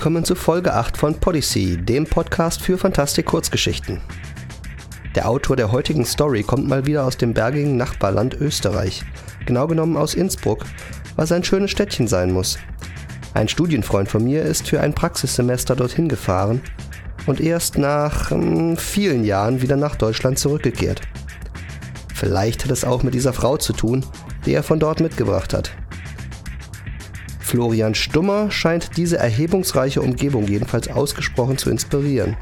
Willkommen zu Folge 8 von Podyssey, dem Podcast für Fantastik-Kurzgeschichten. Der Autor der heutigen Story kommt mal wieder aus dem bergigen Nachbarland Österreich, genau genommen aus Innsbruck, was ein schönes Städtchen sein muss. Ein Studienfreund von mir ist für ein Praxissemester dorthin gefahren und erst nach hm, vielen Jahren wieder nach Deutschland zurückgekehrt. Vielleicht hat es auch mit dieser Frau zu tun, die er von dort mitgebracht hat. Florian Stummer scheint diese erhebungsreiche Umgebung jedenfalls ausgesprochen zu inspirieren.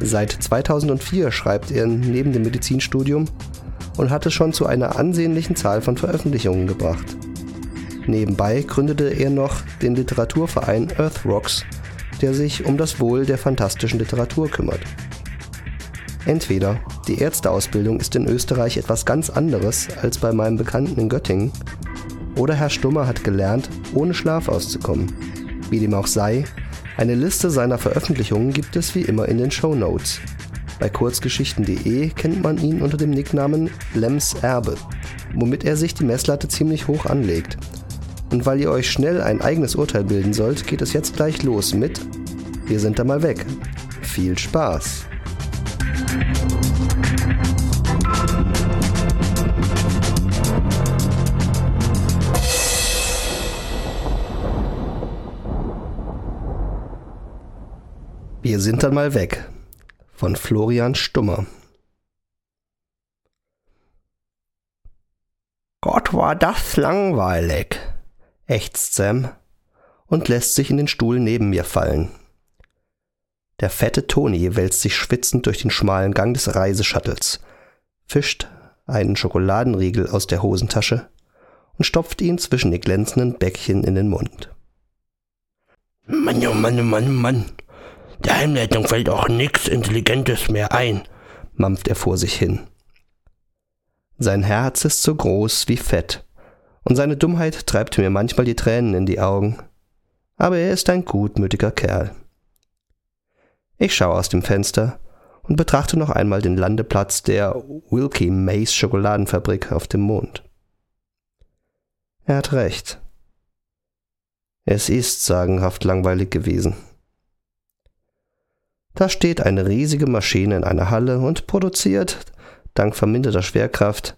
Seit 2004 schreibt er neben dem Medizinstudium und hat es schon zu einer ansehnlichen Zahl von Veröffentlichungen gebracht. Nebenbei gründete er noch den Literaturverein Earth Rocks, der sich um das Wohl der fantastischen Literatur kümmert. Entweder die Ärzteausbildung ist in Österreich etwas ganz anderes als bei meinem Bekannten in Göttingen, oder Herr Stummer hat gelernt, ohne Schlaf auszukommen. Wie dem auch sei, eine Liste seiner Veröffentlichungen gibt es wie immer in den Show Notes. Bei kurzgeschichten.de kennt man ihn unter dem Nicknamen Lems Erbe, womit er sich die Messlatte ziemlich hoch anlegt. Und weil ihr euch schnell ein eigenes Urteil bilden sollt, geht es jetzt gleich los mit Wir sind da mal weg. Viel Spaß! Sind dann mal weg. Von Florian Stummer. Gott war das langweilig, ächzt Sam und lässt sich in den Stuhl neben mir fallen. Der fette Toni wälzt sich schwitzend durch den schmalen Gang des Reiseshuttles, fischt einen Schokoladenriegel aus der Hosentasche und stopft ihn zwischen die glänzenden Bäckchen in den Mund. Mann, oh Mann, oh Mann, oh Mann, der Heimleitung fällt auch nix Intelligentes mehr ein, mampft er vor sich hin. Sein Herz ist so groß wie Fett, und seine Dummheit treibt mir manchmal die Tränen in die Augen. Aber er ist ein gutmütiger Kerl. Ich schaue aus dem Fenster und betrachte noch einmal den Landeplatz der Wilkie Mays Schokoladenfabrik auf dem Mond. Er hat recht. Es ist sagenhaft langweilig gewesen. Da steht eine riesige Maschine in einer Halle und produziert, dank verminderter Schwerkraft,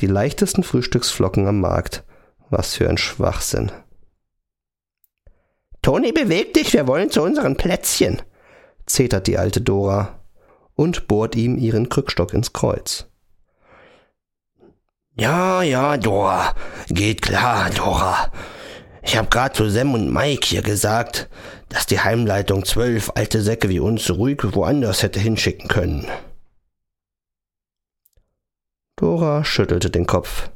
die leichtesten Frühstücksflocken am Markt. Was für ein Schwachsinn. Toni, beweg dich, wir wollen zu unseren Plätzchen, zetert die alte Dora und bohrt ihm ihren Krückstock ins Kreuz. Ja, ja, Dora, geht klar, Dora. Ich hab grad zu Sam und Mike hier gesagt, dass die Heimleitung zwölf alte Säcke wie uns ruhig woanders hätte hinschicken können. Dora schüttelte den Kopf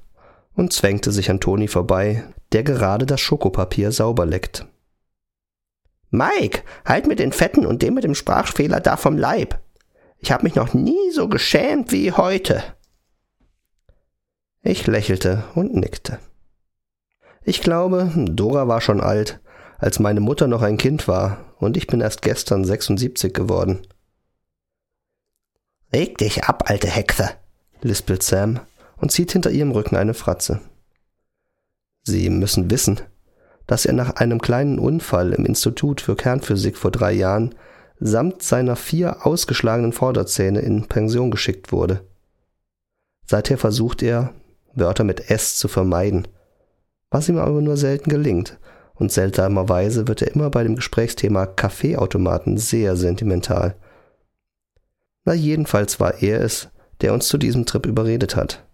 und zwängte sich an Toni vorbei, der gerade das Schokopapier sauber leckt. Mike, halt mir den Fetten und den mit dem Sprachfehler da vom Leib. Ich hab mich noch nie so geschämt wie heute. Ich lächelte und nickte. Ich glaube, Dora war schon alt, als meine Mutter noch ein Kind war, und ich bin erst gestern 76 geworden. Reg dich ab, alte Hexe, lispelt Sam und zieht hinter ihrem Rücken eine Fratze. Sie müssen wissen, dass er nach einem kleinen Unfall im Institut für Kernphysik vor drei Jahren samt seiner vier ausgeschlagenen Vorderzähne in Pension geschickt wurde. Seither versucht er, Wörter mit S zu vermeiden, was ihm aber nur selten gelingt, und seltsamerweise wird er immer bei dem Gesprächsthema Kaffeeautomaten sehr sentimental. Na jedenfalls war er es, der uns zu diesem Trip überredet hat.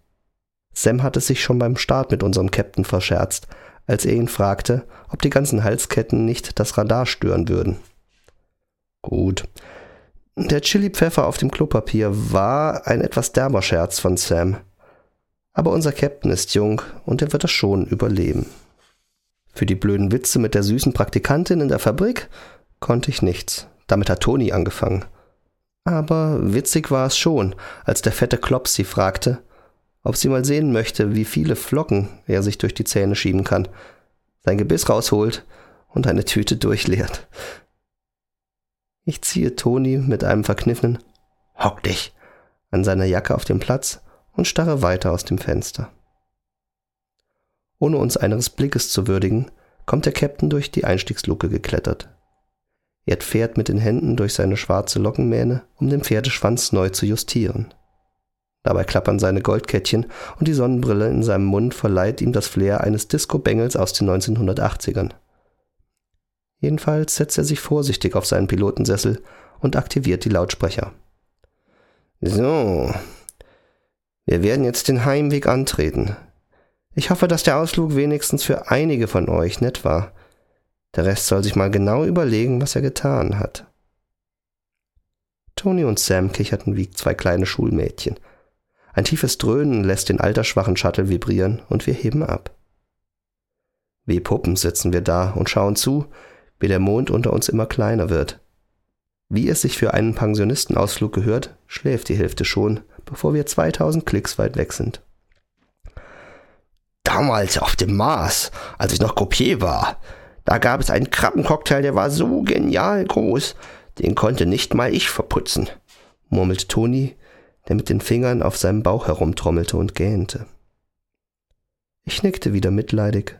Sam hatte sich schon beim Start mit unserem Captain verscherzt, als er ihn fragte, ob die ganzen Halsketten nicht das Radar stören würden. Gut. Der Chili-Pfeffer auf dem Klopapier war ein etwas derber Scherz von Sam. Aber unser Captain ist jung und er wird das schon überleben. Für die blöden Witze mit der süßen Praktikantin in der Fabrik konnte ich nichts. Damit hat Toni angefangen. Aber witzig war es schon, als der fette Klops sie fragte, ob sie mal sehen möchte, wie viele Flocken er sich durch die Zähne schieben kann, sein Gebiss rausholt und eine Tüte durchleert. Ich ziehe Toni mit einem verkniffenen Hock dich an seiner Jacke auf den Platz und starre weiter aus dem Fenster. Ohne uns eines Blickes zu würdigen, kommt der Captain durch die Einstiegsluke geklettert. Er fährt mit den Händen durch seine schwarze Lockenmähne, um den Pferdeschwanz neu zu justieren. Dabei klappern seine Goldkettchen und die Sonnenbrille in seinem Mund verleiht ihm das Flair eines Disco-Bengels aus den 1980ern. Jedenfalls setzt er sich vorsichtig auf seinen Pilotensessel und aktiviert die Lautsprecher. So, wir werden jetzt den Heimweg antreten. Ich hoffe, dass der Ausflug wenigstens für einige von euch nett war. Der Rest soll sich mal genau überlegen, was er getan hat. Tony und Sam kicherten wie zwei kleine Schulmädchen. Ein tiefes Dröhnen lässt den altersschwachen Shuttle vibrieren und wir heben ab. Wie Puppen sitzen wir da und schauen zu, wie der Mond unter uns immer kleiner wird. Wie es sich für einen Pensionistenausflug gehört, schläft die Hälfte schon, bevor wir 2000 Klicks weit weg sind. Damals auf dem Mars, als ich noch Kopier war, da gab es einen Krabbencocktail, der war so genial groß, den konnte nicht mal ich verputzen, murmelte Toni, der mit den Fingern auf seinem Bauch herumtrommelte und gähnte. Ich nickte wieder mitleidig,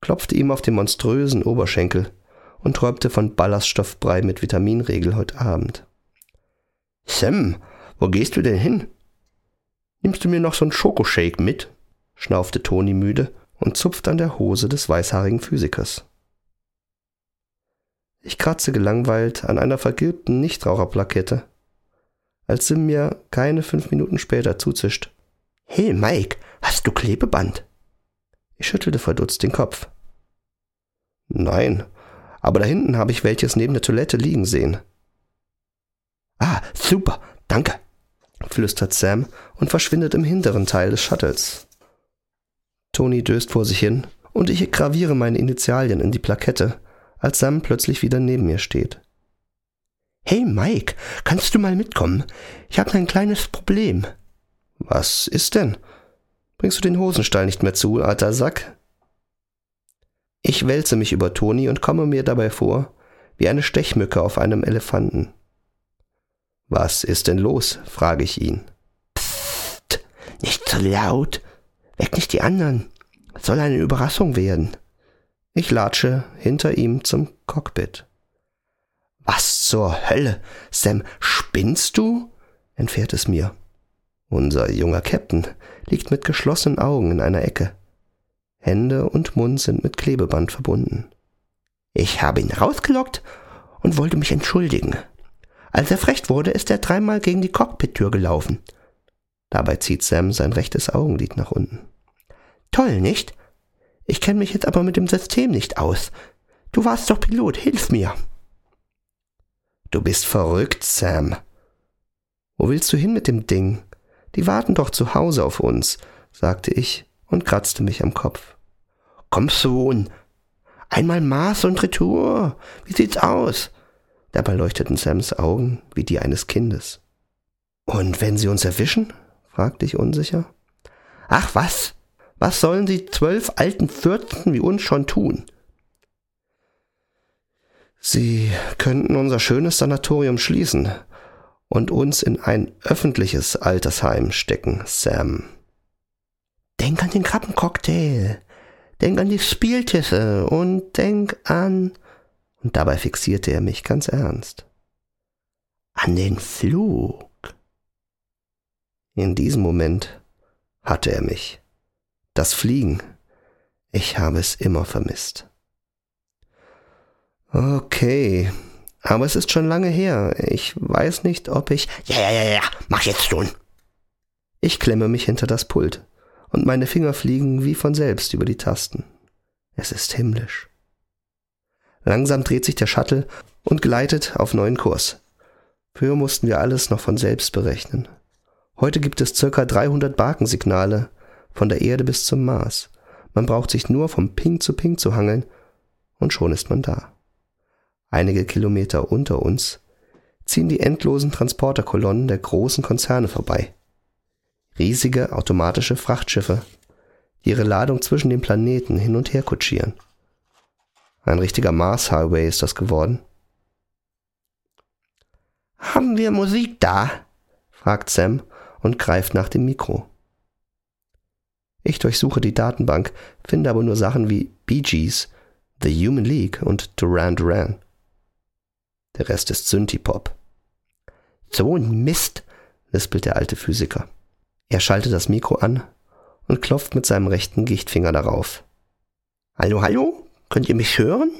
klopfte ihm auf den monströsen Oberschenkel und träumte von Ballaststoffbrei mit Vitaminregel heute Abend. Sam, wo gehst du denn hin? Nimmst du mir noch so einen Schokoshake mit? schnaufte Toni müde und zupfte an der Hose des weißhaarigen Physikers. Ich kratze gelangweilt an einer vergilbten Nichtraucherplakette, als Sim mir keine fünf Minuten später zuzischt. Hey Mike, hast du Klebeband? Ich schüttelte verdutzt den Kopf. Nein, aber da hinten habe ich welches neben der Toilette liegen sehen. Ah, super, danke, flüstert Sam und verschwindet im hinteren Teil des Shuttles. Tony döst vor sich hin und ich graviere meine Initialien in die Plakette, als Sam plötzlich wieder neben mir steht. Hey Mike, kannst du mal mitkommen? Ich habe ein kleines Problem. Was ist denn? Bringst du den Hosenstall nicht mehr zu, alter Sack? Ich wälze mich über Toni und komme mir dabei vor, wie eine Stechmücke auf einem Elefanten. Was ist denn los? frage ich ihn. Psst, nicht so laut. Weck nicht die anderen. Soll eine Überraschung werden. Ich latsche hinter ihm zum Cockpit. Was zur Hölle? Sam, spinnst du? entfährt es mir. Unser junger Captain liegt mit geschlossenen Augen in einer Ecke. Hände und Mund sind mit Klebeband verbunden. Ich habe ihn rausgelockt und wollte mich entschuldigen. Als er frech wurde, ist er dreimal gegen die Cockpit-Tür gelaufen. Dabei zieht Sam sein rechtes Augenlid nach unten. Toll, nicht? Ich kenne mich jetzt aber mit dem System nicht aus. Du warst doch Pilot, hilf mir. Du bist verrückt, Sam. Wo willst du hin mit dem Ding? Die warten doch zu Hause auf uns, sagte ich und kratzte mich am Kopf. Komm schon. Einmal Mars und Retour. Wie sieht's aus? Dabei leuchteten Sams Augen wie die eines Kindes. Und wenn sie uns erwischen? fragte ich unsicher. Ach was, was sollen die zwölf alten Fürsten wie uns schon tun? Sie könnten unser schönes Sanatorium schließen und uns in ein öffentliches Altersheim stecken, Sam. Denk an den Krabbencocktail. Denk an die Spieltisse und denk an. Und dabei fixierte er mich ganz ernst. An den Flug. In diesem Moment hatte er mich. Das Fliegen. Ich habe es immer vermisst. Okay, aber es ist schon lange her. Ich weiß nicht, ob ich. Ja, ja, ja, ja, mach jetzt schon. Ich klemme mich hinter das Pult und meine Finger fliegen wie von selbst über die Tasten. Es ist himmlisch. Langsam dreht sich der Shuttle und gleitet auf neuen Kurs. Früher mussten wir alles noch von selbst berechnen. Heute gibt es circa 300 Barkensignale, von der Erde bis zum Mars. Man braucht sich nur vom Ping zu Ping zu hangeln und schon ist man da. Einige Kilometer unter uns ziehen die endlosen Transporterkolonnen der großen Konzerne vorbei. Riesige automatische Frachtschiffe, die ihre Ladung zwischen den Planeten hin und her kutschieren. Ein richtiger Mars Highway ist das geworden. Haben wir Musik da? fragt Sam und greift nach dem Mikro. Ich durchsuche die Datenbank, finde aber nur Sachen wie Bee Gees, The Human League und Duran Duran. Der Rest ist Synthipop. So ein Mist, lispelt der alte Physiker. Er schaltet das Mikro an und klopft mit seinem rechten Gichtfinger darauf. Hallo, hallo? Könnt ihr mich hören?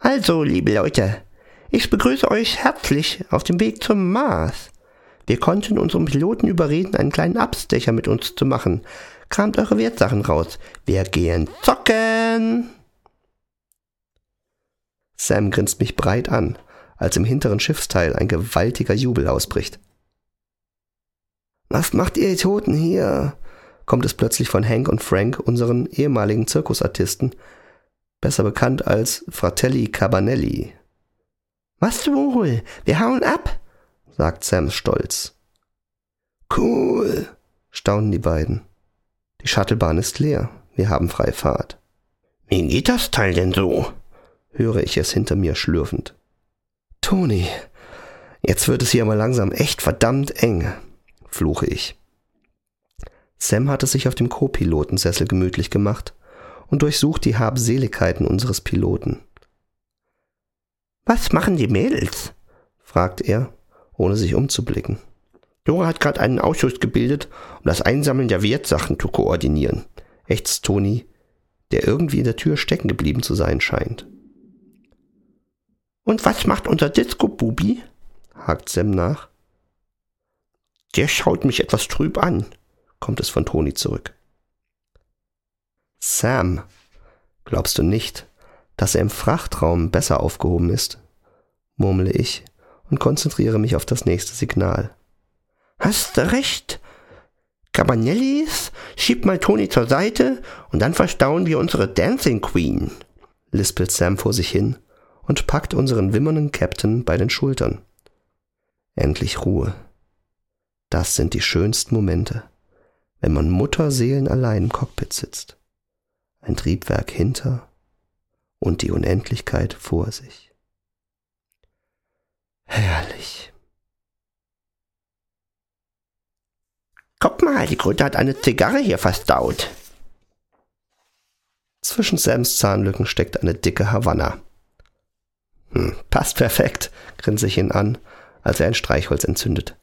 Also, liebe Leute, ich begrüße euch herzlich auf dem Weg zum Mars. Wir konnten unseren Piloten überreden, einen kleinen Abstecher mit uns zu machen. Kramt eure Wertsachen raus. Wir gehen zocken! Sam grinst mich breit an, als im hinteren Schiffsteil ein gewaltiger Jubel ausbricht. Was macht ihr Toten hier? kommt es plötzlich von Hank und Frank, unseren ehemaligen Zirkusartisten, besser bekannt als Fratelli Cabanelli. Was wohl? Wir hauen ab, sagt Sam stolz. Cool, staunen die beiden. Die Shuttlebahn ist leer. Wir haben freie Fahrt. Wie geht das Teil denn so? höre ich es hinter mir schlürfend. Toni, jetzt wird es hier mal langsam echt verdammt eng, fluche ich. Sam hat es sich auf dem Co-Pilotensessel gemütlich gemacht und durchsucht die Habseligkeiten unseres Piloten. Was machen die Mädels? fragt er, ohne sich umzublicken. Dora hat gerade einen Ausschuss gebildet, um das Einsammeln der Wertsachen zu koordinieren, ächzt Toni, der irgendwie in der Tür stecken geblieben zu sein scheint. Und was macht unser Disco-Bubi? hakt Sam nach. Der schaut mich etwas trüb an, kommt es von Toni zurück. Sam, glaubst du nicht, dass er im Frachtraum besser aufgehoben ist? murmle ich und konzentriere mich auf das nächste Signal. Hast recht. Cabanellis, schieb mal Toni zur Seite und dann verstauen wir unsere Dancing Queen, lispelt Sam vor sich hin und packt unseren wimmernden Captain bei den Schultern. Endlich Ruhe. Das sind die schönsten Momente, wenn man mutterseelenallein im Cockpit sitzt. Ein Triebwerk hinter und die Unendlichkeit vor sich. Herrlich. Guck mal, die Kröte hat eine Zigarre hier verstaut. Zwischen Sams Zahnlücken steckt eine dicke Havanna. Hm, passt perfekt, grinse ich ihn an, als er ein Streichholz entzündet.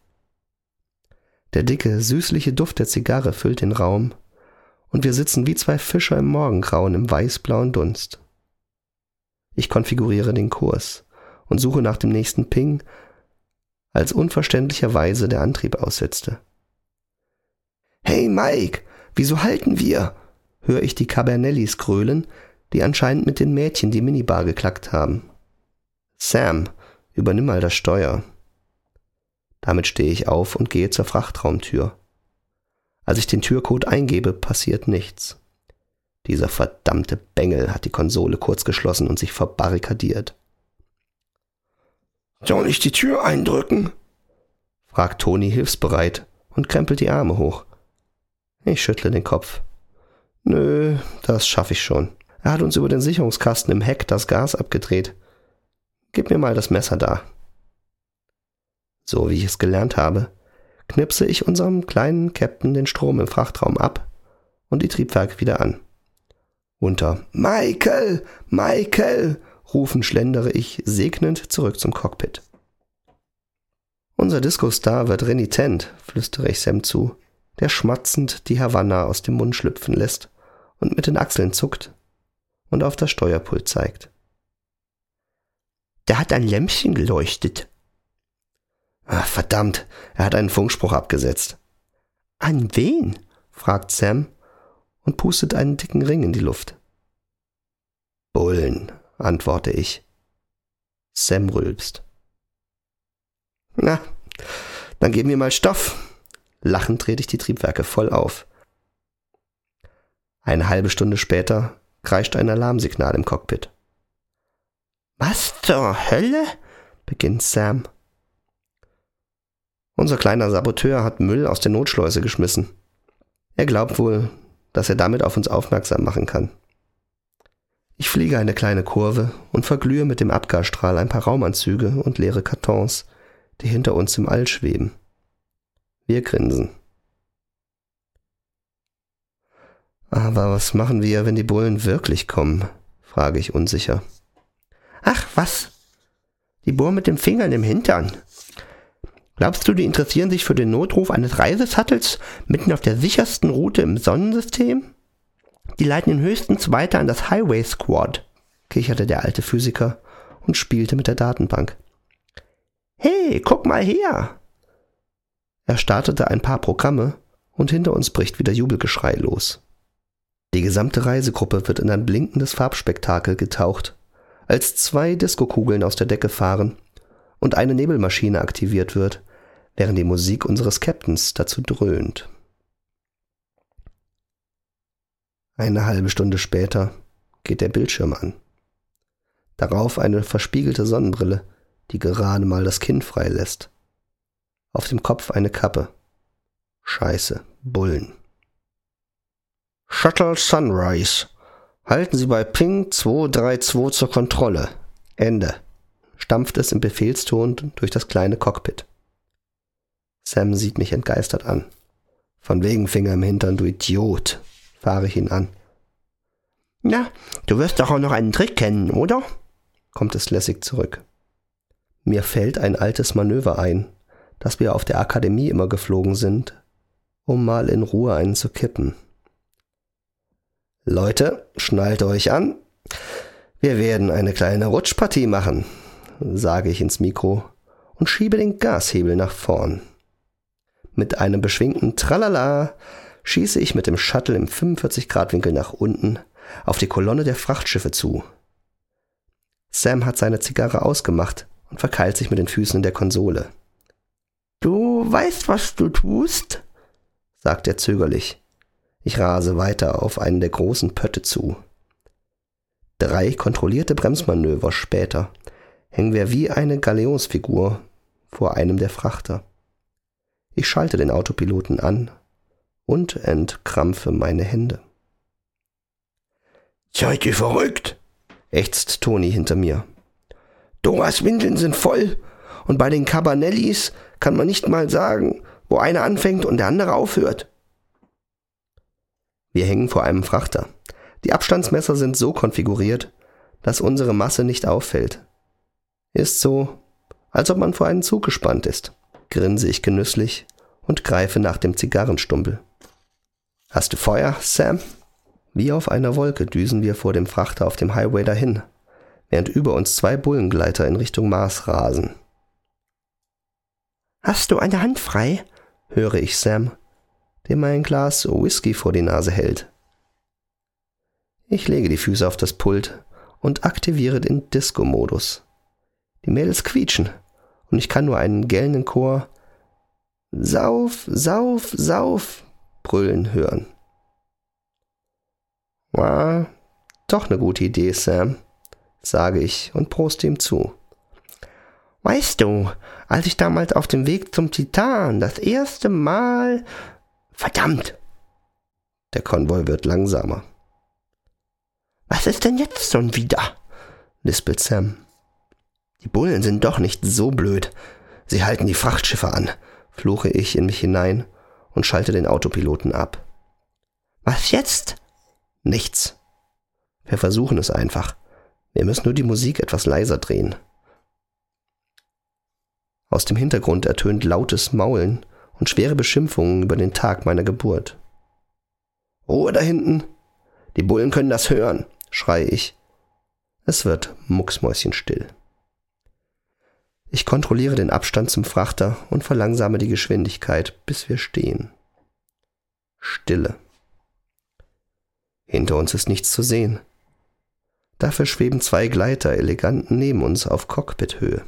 Der dicke, süßliche Duft der Zigarre füllt den Raum, und wir sitzen wie zwei Fischer im Morgengrauen im weißblauen Dunst. Ich konfiguriere den Kurs und suche nach dem nächsten Ping, als unverständlicherweise der Antrieb aussetzte. Hey Mike, wieso halten wir? höre ich die Cabernellis grölen, die anscheinend mit den Mädchen die Minibar geklackt haben. Sam, übernimm mal das Steuer. Damit stehe ich auf und gehe zur Frachtraumtür. Als ich den Türcode eingebe, passiert nichts. Dieser verdammte Bengel hat die Konsole kurz geschlossen und sich verbarrikadiert. Soll ich die Tür eindrücken? fragt Toni hilfsbereit und krempelt die Arme hoch. Ich schüttle den Kopf. Nö, das schaffe ich schon. Er hat uns über den Sicherungskasten im Heck das Gas abgedreht. Gib mir mal das Messer da. So wie ich es gelernt habe, knipse ich unserem kleinen Captain den Strom im Frachtraum ab und die Triebwerke wieder an. Unter Michael, Michael rufen schlendere ich segnend zurück zum Cockpit. Unser Disco-Star wird renitent, flüstere ich Sam zu, der schmatzend die Havanna aus dem Mund schlüpfen lässt und mit den Achseln zuckt und auf das Steuerpult zeigt. Der hat ein Lämpchen geleuchtet. Ach, verdammt, er hat einen Funkspruch abgesetzt. An wen? fragt Sam und pustet einen dicken Ring in die Luft. Bullen, antworte ich. Sam rülpst. Na, dann geben wir mal Stoff. Lachend trete ich die Triebwerke voll auf. Eine halbe Stunde später kreischt ein Alarmsignal im Cockpit. Was zur Hölle? beginnt Sam. Unser kleiner Saboteur hat Müll aus der Notschleuse geschmissen. Er glaubt wohl, dass er damit auf uns aufmerksam machen kann. Ich fliege eine kleine Kurve und verglühe mit dem Abgasstrahl ein paar Raumanzüge und leere Kartons, die hinter uns im All schweben. Wir grinsen. Aber was machen wir, wenn die Bullen wirklich kommen? frage ich unsicher. Ach, was? Die Bohr mit dem Finger in dem Hintern. Glaubst du, die interessieren sich für den Notruf eines Reisesattels mitten auf der sichersten Route im Sonnensystem? Die leiten ihn höchstens weiter an das Highway Squad, kicherte der alte Physiker und spielte mit der Datenbank. Hey, guck mal her! Er startete ein paar Programme und hinter uns bricht wieder Jubelgeschrei los. Die gesamte Reisegruppe wird in ein blinkendes Farbspektakel getaucht, als zwei Diskokugeln aus der Decke fahren und eine Nebelmaschine aktiviert wird, während die Musik unseres Captains dazu dröhnt. Eine halbe Stunde später geht der Bildschirm an. Darauf eine verspiegelte Sonnenbrille, die gerade mal das Kinn freilässt. Auf dem Kopf eine Kappe. Scheiße, Bullen. Shuttle Sunrise. Halten Sie bei Ping 232 zur Kontrolle. Ende. Stampft es im Befehlston durch das kleine Cockpit. Sam sieht mich entgeistert an. Von wegen Finger im Hintern, du Idiot, fahre ich ihn an. Na, du wirst doch auch noch einen Trick kennen, oder? kommt es lässig zurück. Mir fällt ein altes Manöver ein, das wir auf der Akademie immer geflogen sind, um mal in Ruhe einen zu kippen. Leute, schnallt euch an. Wir werden eine kleine Rutschpartie machen, sage ich ins Mikro und schiebe den Gashebel nach vorn. Mit einem beschwingten Tralala schieße ich mit dem Shuttle im 45-Grad-Winkel nach unten auf die Kolonne der Frachtschiffe zu. Sam hat seine Zigarre ausgemacht und verkeilt sich mit den Füßen in der Konsole. Du weißt, was du tust? sagt er zögerlich. Ich rase weiter auf einen der großen Pötte zu. Drei kontrollierte Bremsmanöver später hängen wir wie eine Galeonsfigur vor einem der Frachter. Ich schalte den Autopiloten an und entkrampfe meine Hände. Seid ihr verrückt? ächzt Toni hinter mir. Doras Windeln sind voll und bei den Cabanellis kann man nicht mal sagen, wo einer anfängt und der andere aufhört. Wir hängen vor einem Frachter. Die Abstandsmesser sind so konfiguriert, dass unsere Masse nicht auffällt. Ist so, als ob man vor einen Zug gespannt ist, grinse ich genüsslich und greife nach dem Zigarrenstumpel. Hast du Feuer, Sam? Wie auf einer Wolke düsen wir vor dem Frachter auf dem Highway dahin, während über uns zwei Bullengleiter in Richtung Mars rasen. Hast du eine Hand frei? höre ich Sam, dem ein Glas Whisky vor die Nase hält. Ich lege die Füße auf das Pult und aktiviere den Disco-Modus. Die Mädels quietschen und ich kann nur einen gellenden Chor Sauf, sauf, sauf brüllen hören. War doch eine gute Idee, Sam, sage ich und proste ihm zu. Weißt du, als ich damals auf dem Weg zum Titan das erste Mal. Verdammt! Der Konvoi wird langsamer. Was ist denn jetzt schon wieder? lispelt Sam. Die Bullen sind doch nicht so blöd. Sie halten die Frachtschiffe an, fluche ich in mich hinein und schalte den Autopiloten ab. Was jetzt? Nichts. Wir versuchen es einfach. Wir müssen nur die Musik etwas leiser drehen. Aus dem Hintergrund ertönt lautes Maulen und schwere Beschimpfungen über den Tag meiner Geburt. Ruhe da hinten! Die Bullen können das hören, schreie ich. Es wird mucksmäuschenstill. Ich kontrolliere den Abstand zum Frachter und verlangsame die Geschwindigkeit, bis wir stehen. Stille. Hinter uns ist nichts zu sehen. Dafür schweben zwei Gleiter elegant neben uns auf Cockpithöhe.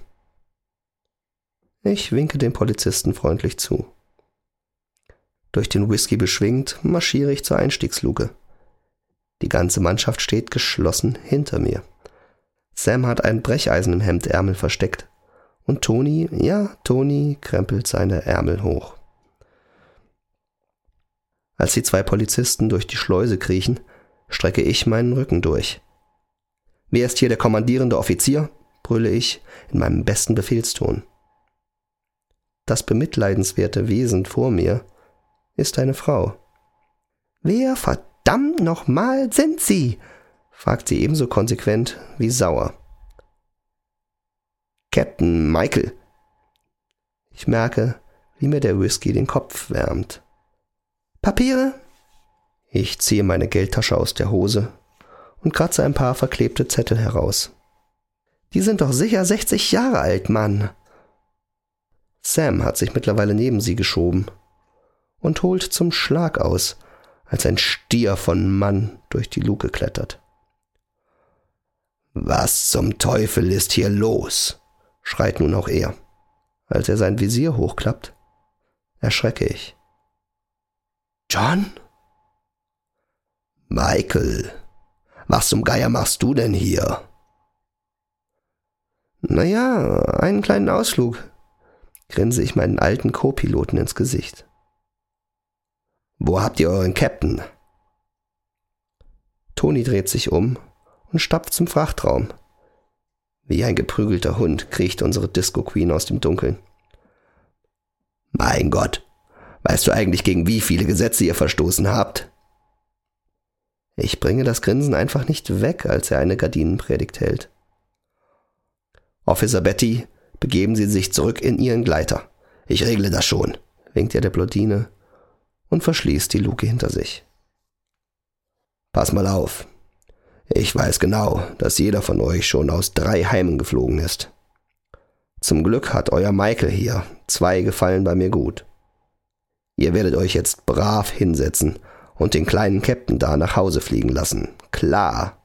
Ich winke dem Polizisten freundlich zu. Durch den Whisky beschwingt, marschiere ich zur Einstiegsluke. Die ganze Mannschaft steht geschlossen hinter mir. Sam hat ein Brecheisen im Hemdärmel versteckt. Und Toni, ja, Toni krempelt seine Ärmel hoch. Als die zwei Polizisten durch die Schleuse kriechen, strecke ich meinen Rücken durch. Wer ist hier der kommandierende Offizier? brülle ich in meinem besten Befehlston. Das bemitleidenswerte Wesen vor mir ist eine Frau. Wer verdammt nochmal sind Sie? fragt sie ebenso konsequent wie sauer. Captain Michael. Ich merke, wie mir der Whisky den Kopf wärmt. Papiere? Ich ziehe meine Geldtasche aus der Hose und kratze ein paar verklebte Zettel heraus. Die sind doch sicher 60 Jahre alt, Mann. Sam hat sich mittlerweile neben sie geschoben und holt zum Schlag aus, als ein Stier von Mann durch die Luke klettert. Was zum Teufel ist hier los? Schreit nun auch er. Als er sein Visier hochklappt, erschrecke ich. John? Michael, was zum Geier machst du denn hier? Naja, einen kleinen Ausflug, grinse ich meinen alten Co-Piloten ins Gesicht. Wo habt ihr euren Captain? Toni dreht sich um und stapft zum Frachtraum. Wie ein geprügelter Hund kriecht unsere Disco Queen aus dem Dunkeln. Mein Gott, weißt du eigentlich, gegen wie viele Gesetze ihr verstoßen habt? Ich bringe das Grinsen einfach nicht weg, als er eine Gardinenpredigt hält. Officer Betty, begeben Sie sich zurück in Ihren Gleiter. Ich regle das schon, winkt er der Blondine und verschließt die Luke hinter sich. Pass mal auf. Ich weiß genau, dass jeder von euch schon aus drei Heimen geflogen ist. Zum Glück hat euer Michael hier. Zwei gefallen bei mir gut. Ihr werdet euch jetzt brav hinsetzen und den kleinen Captain da nach Hause fliegen lassen. Klar.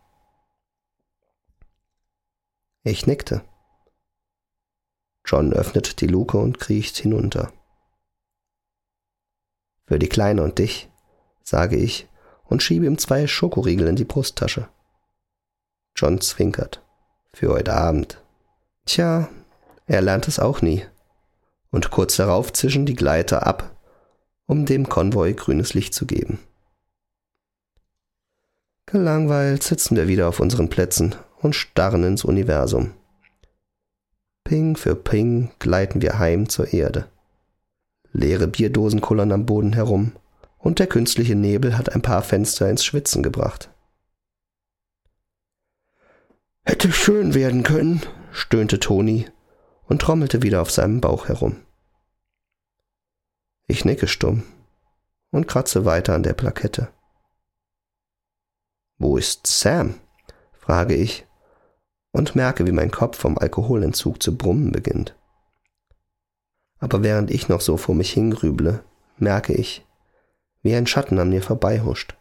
Ich nickte. John öffnet die Luke und kriecht hinunter. Für die Kleine und dich, sage ich und schiebe ihm zwei Schokoriegel in die Brusttasche. John zwinkert. Für heute Abend. Tja, er lernt es auch nie. Und kurz darauf zischen die Gleiter ab, um dem Konvoi grünes Licht zu geben. Gelangweilt sitzen wir wieder auf unseren Plätzen und starren ins Universum. Ping für Ping gleiten wir heim zur Erde. Leere Bierdosen kullern am Boden herum, und der künstliche Nebel hat ein paar Fenster ins Schwitzen gebracht. Hätte schön werden können, stöhnte Toni und trommelte wieder auf seinem Bauch herum. Ich nicke stumm und kratze weiter an der Plakette. Wo ist Sam? frage ich und merke, wie mein Kopf vom Alkoholentzug zu brummen beginnt. Aber während ich noch so vor mich hingrüble, merke ich, wie ein Schatten an mir vorbeihuscht.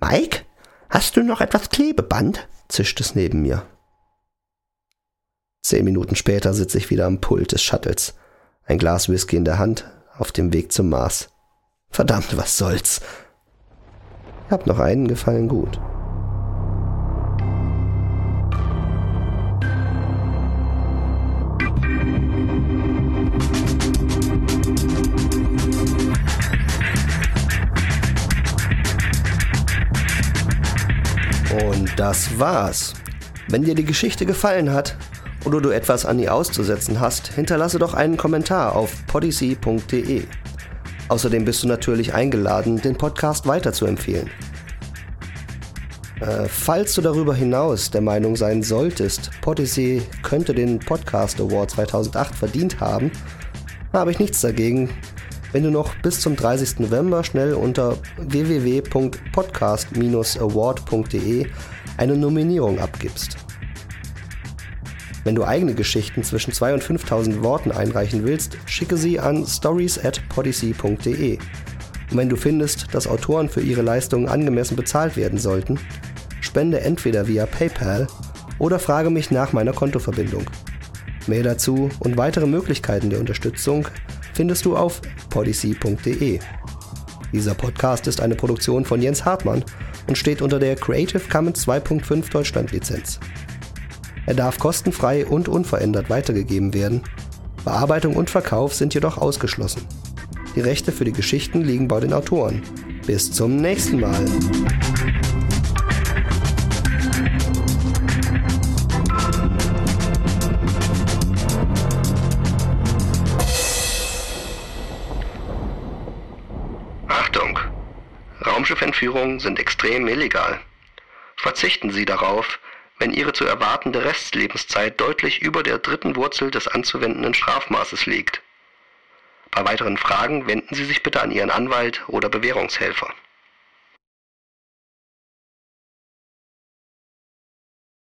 Mike, hast du noch etwas Klebeband? Zischt es neben mir. Zehn Minuten später sitze ich wieder am Pult des Shuttles, ein Glas Whisky in der Hand, auf dem Weg zum Mars. Verdammt, was soll's? Ich hab noch einen Gefallen gut. Das war's. Wenn dir die Geschichte gefallen hat oder du etwas an ihr auszusetzen hast, hinterlasse doch einen Kommentar auf podyssey.de. Außerdem bist du natürlich eingeladen, den Podcast weiterzuempfehlen. Äh, falls du darüber hinaus der Meinung sein solltest, Podyssey könnte den Podcast Award 2008 verdient haben, habe ich nichts dagegen, wenn du noch bis zum 30. November schnell unter www.podcast-award.de eine Nominierung abgibst. Wenn du eigene Geschichten zwischen 2.000 und 5.000 Worten einreichen willst, schicke sie an stories at podyssey.de. Und wenn du findest, dass Autoren für ihre Leistungen angemessen bezahlt werden sollten, spende entweder via PayPal oder frage mich nach meiner Kontoverbindung. Mehr dazu und weitere Möglichkeiten der Unterstützung findest du auf podyssey.de. Dieser Podcast ist eine Produktion von Jens Hartmann und steht unter der Creative Commons 2.5 Deutschland Lizenz. Er darf kostenfrei und unverändert weitergegeben werden. Bearbeitung und Verkauf sind jedoch ausgeschlossen. Die Rechte für die Geschichten liegen bei den Autoren. Bis zum nächsten Mal. Raumschiffentführungen sind extrem illegal. Verzichten Sie darauf, wenn Ihre zu erwartende Restlebenszeit deutlich über der dritten Wurzel des anzuwendenden Strafmaßes liegt. Bei weiteren Fragen wenden Sie sich bitte an Ihren Anwalt oder Bewährungshelfer.